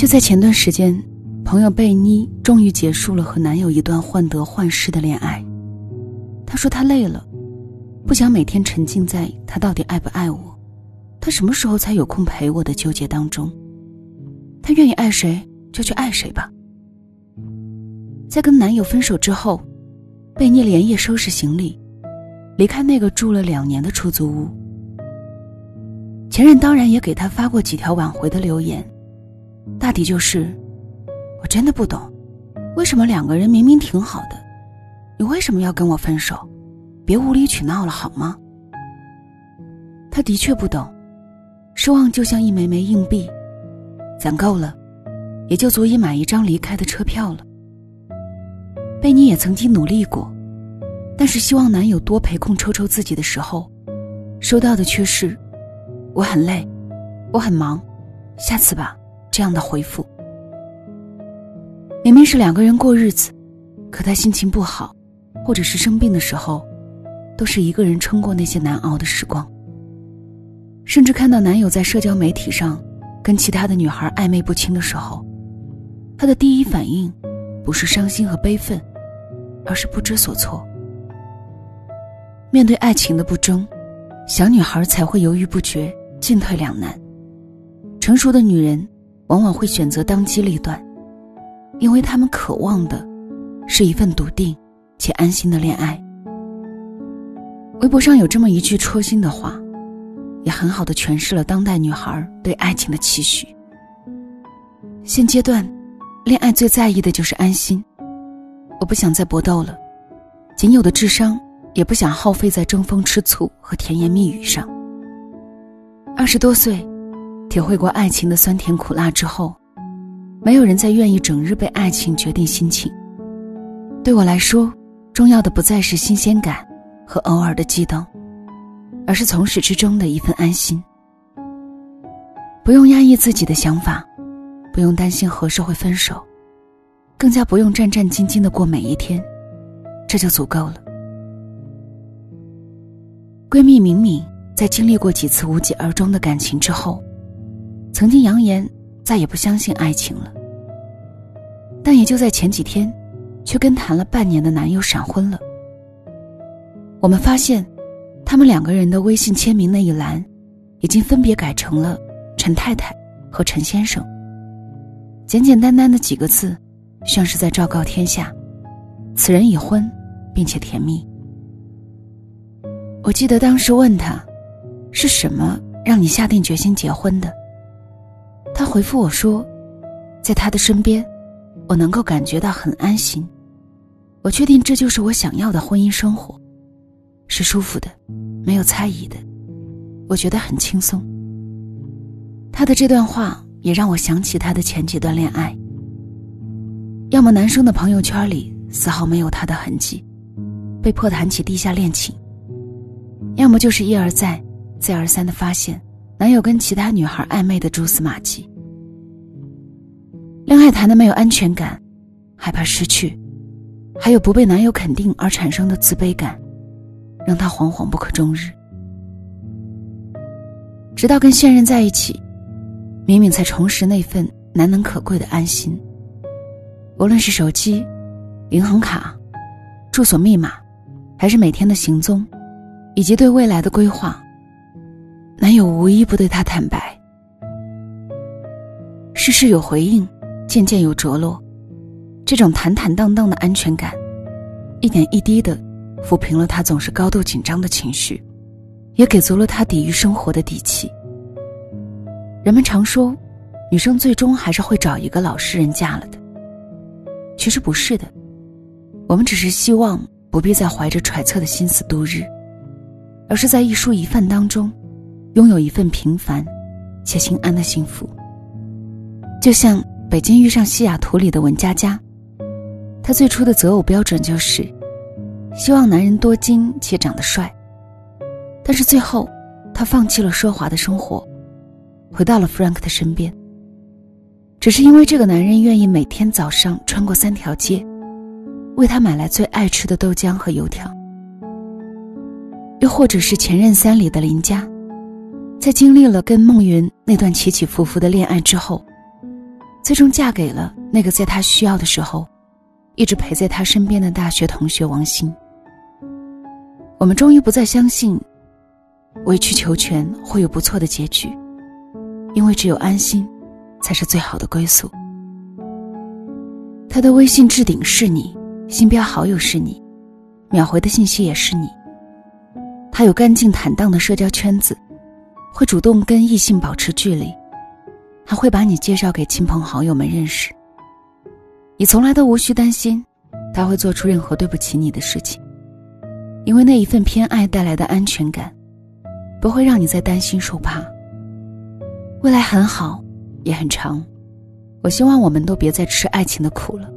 就在前段时间，朋友贝妮终于结束了和男友一段患得患失的恋爱。她说她累了，不想每天沉浸在他到底爱不爱我，他什么时候才有空陪我的纠结当中。她愿意爱谁就去爱谁吧。在跟男友分手之后，贝妮连夜收拾行李，离开那个住了两年的出租屋。前任当然也给她发过几条挽回的留言，大抵就是：“我真的不懂，为什么两个人明明挺好的，你为什么要跟我分手？别无理取闹了好吗？”他的确不懂，失望就像一枚枚硬币，攒够了，也就足以买一张离开的车票了。贝妮也曾经努力过，但是希望男友多陪空抽抽自己的时候，收到的却是“我很累，我很忙，下次吧”这样的回复。明明是两个人过日子，可他心情不好，或者是生病的时候，都是一个人撑过那些难熬的时光。甚至看到男友在社交媒体上跟其他的女孩暧昧不清的时候，她的第一反应不是伤心和悲愤。而是不知所措。面对爱情的不争，小女孩才会犹豫不决、进退两难；成熟的女人往往会选择当机立断，因为他们渴望的是一份笃定且安心的恋爱。微博上有这么一句戳心的话，也很好的诠释了当代女孩对爱情的期许。现阶段，恋爱最在意的就是安心。我不想再搏斗了，仅有的智商也不想耗费在争风吃醋和甜言蜜语上。二十多岁，体会过爱情的酸甜苦辣之后，没有人再愿意整日被爱情决定心情。对我来说，重要的不再是新鲜感和偶尔的激动，而是从始至终的一份安心。不用压抑自己的想法，不用担心何时会分手。更加不用战战兢兢的过每一天，这就足够了。闺蜜敏敏在经历过几次无疾而终的感情之后，曾经扬言再也不相信爱情了。但也就在前几天，却跟谈了半年的男友闪婚了。我们发现，他们两个人的微信签名那一栏，已经分别改成了陈太太和陈先生。简简单单的几个字。像是在昭告天下，此人已婚，并且甜蜜。我记得当时问他，是什么让你下定决心结婚的？他回复我说，在他的身边，我能够感觉到很安心。我确定这就是我想要的婚姻生活，是舒服的，没有猜疑的。我觉得很轻松。他的这段话也让我想起他的前几段恋爱。要么男生的朋友圈里丝毫没有他的痕迹，被迫谈起地下恋情；要么就是一而再、再而三的发现男友跟其他女孩暧昧的蛛丝马迹。恋爱谈的没有安全感，害怕失去，还有不被男友肯定而产生的自卑感，让他惶惶不可终日。直到跟现任在一起，敏敏才重拾那份难能可贵的安心。无论是手机、银行卡、住所密码，还是每天的行踪，以及对未来的规划，男友无一不对她坦白。事事有回应，件件有着落，这种坦坦荡荡的安全感，一点一滴的抚平了她总是高度紧张的情绪，也给足了她抵御生活的底气。人们常说，女生最终还是会找一个老实人嫁了的。其实不是的，我们只是希望不必再怀着揣测的心思度日，而是在一蔬一饭当中，拥有一份平凡且心安的幸福。就像《北京遇上西雅图》里的文佳佳，她最初的择偶标准就是希望男人多金且长得帅，但是最后，她放弃了奢华的生活，回到了 Frank 的身边。只是因为这个男人愿意每天早上穿过三条街，为她买来最爱吃的豆浆和油条。又或者是《前任三》里的林佳，在经历了跟孟云那段起起伏伏的恋爱之后，最终嫁给了那个在他需要的时候，一直陪在他身边的大学同学王鑫。我们终于不再相信，委曲求全会有不错的结局，因为只有安心，才是最好的归宿。他的微信置顶是你，星标好友是你，秒回的信息也是你。他有干净坦荡的社交圈子，会主动跟异性保持距离，还会把你介绍给亲朋好友们认识。你从来都无需担心，他会做出任何对不起你的事情。因为那一份偏爱带来的安全感，不会让你再担心受怕。未来很好，也很长，我希望我们都别再吃爱情的苦了，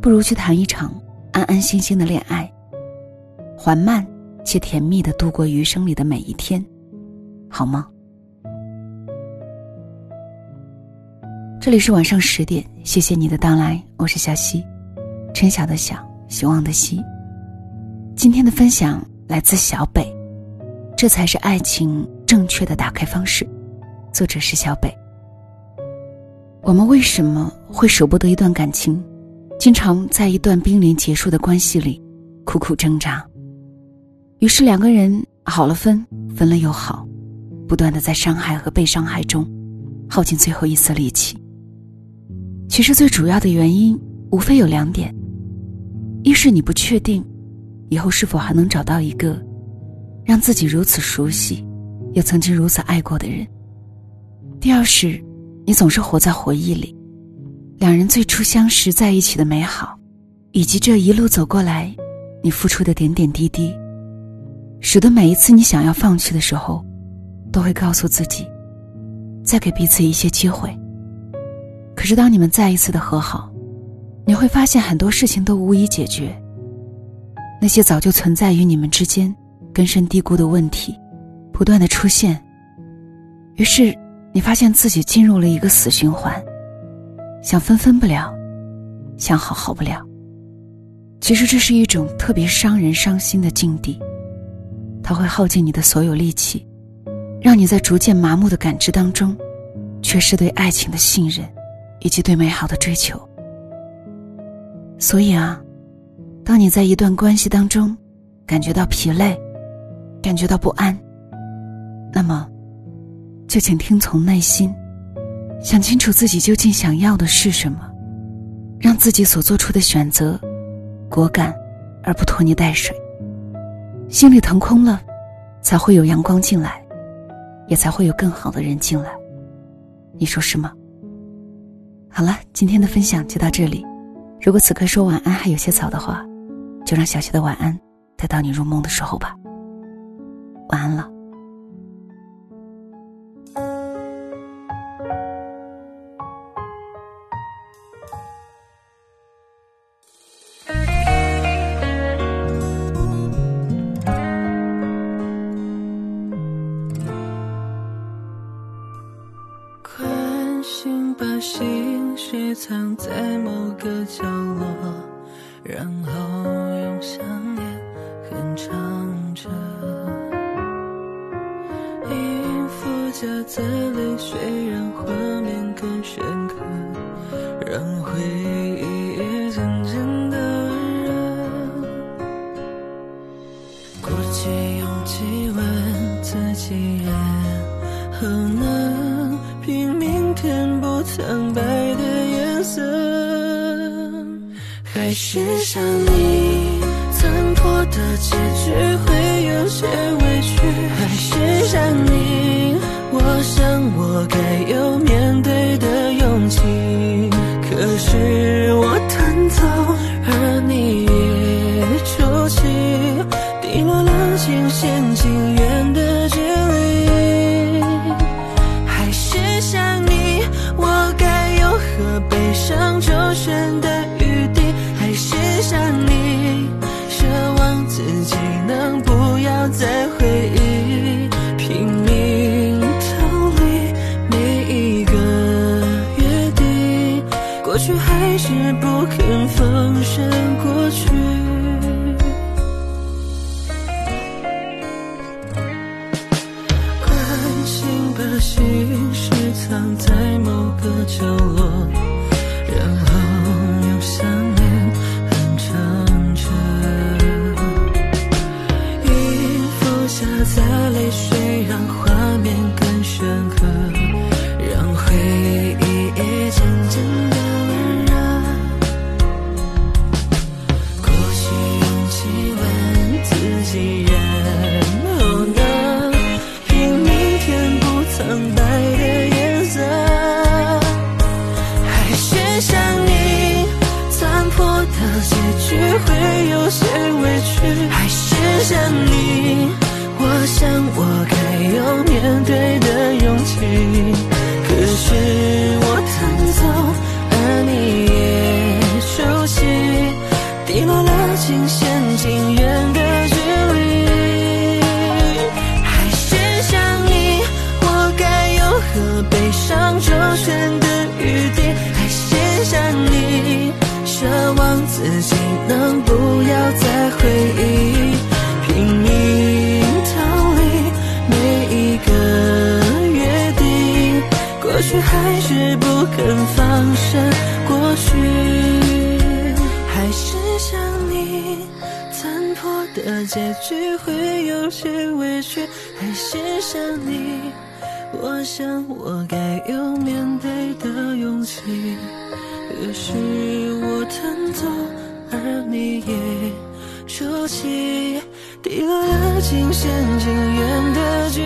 不如去谈一场安安心心的恋爱，缓慢且甜蜜的度过余生里的每一天，好吗？这里是晚上十点，谢谢你的到来，我是小溪，春晓的晓，希望的希。今天的分享来自小北，这才是爱情正确的打开方式。作者是小北。我们为什么会舍不得一段感情，经常在一段濒临结束的关系里苦苦挣扎？于是两个人好了分，分了又好，不断的在伤害和被伤害中耗尽最后一丝力气。其实最主要的原因无非有两点：一是你不确定。以后是否还能找到一个让自己如此熟悉，又曾经如此爱过的人？第二是，你总是活在回忆里，两人最初相识在一起的美好，以及这一路走过来，你付出的点点滴滴，使得每一次你想要放弃的时候，都会告诉自己，再给彼此一些机会。可是当你们再一次的和好，你会发现很多事情都无以解决。那些早就存在于你们之间根深蒂固的问题，不断的出现。于是，你发现自己进入了一个死循环，想分分不了，想好好不了。其实这是一种特别伤人伤心的境地，它会耗尽你的所有力气，让你在逐渐麻木的感知当中，缺失对爱情的信任，以及对美好的追求。所以啊。当你在一段关系当中，感觉到疲累，感觉到不安，那么，就请听从内心，想清楚自己究竟想要的是什么，让自己所做出的选择果敢，而不拖泥带水。心里腾空了，才会有阳光进来，也才会有更好的人进来。你说是吗？好了，今天的分享就到这里。如果此刻说晚安还有些早的话。就让小溪的晚安带到你入梦的时候吧。晚安了。心事藏在某个角落。然后用想念哼唱着，音符夹杂泪水，让画面更深刻，让回忆也渐渐的温热。鼓起勇气问自己，然后能拼命填补苍白的色。还是想你残破的结局会有些委屈，还是想你，我想我该有面对的勇气。可是我弹走，面对的勇气，可是我弹奏，而你也熟悉。滴落了尽线尽远的距离，还是想你，我该有和悲伤周旋的余地，还是想你，奢望自己能不要再回忆，还是不肯放生过去。还是想你，残破的结局会有些委屈。还是想你，我想我该有面对的勇气。可是我弹走，而你也抽泣，滴落了尽线尽远的距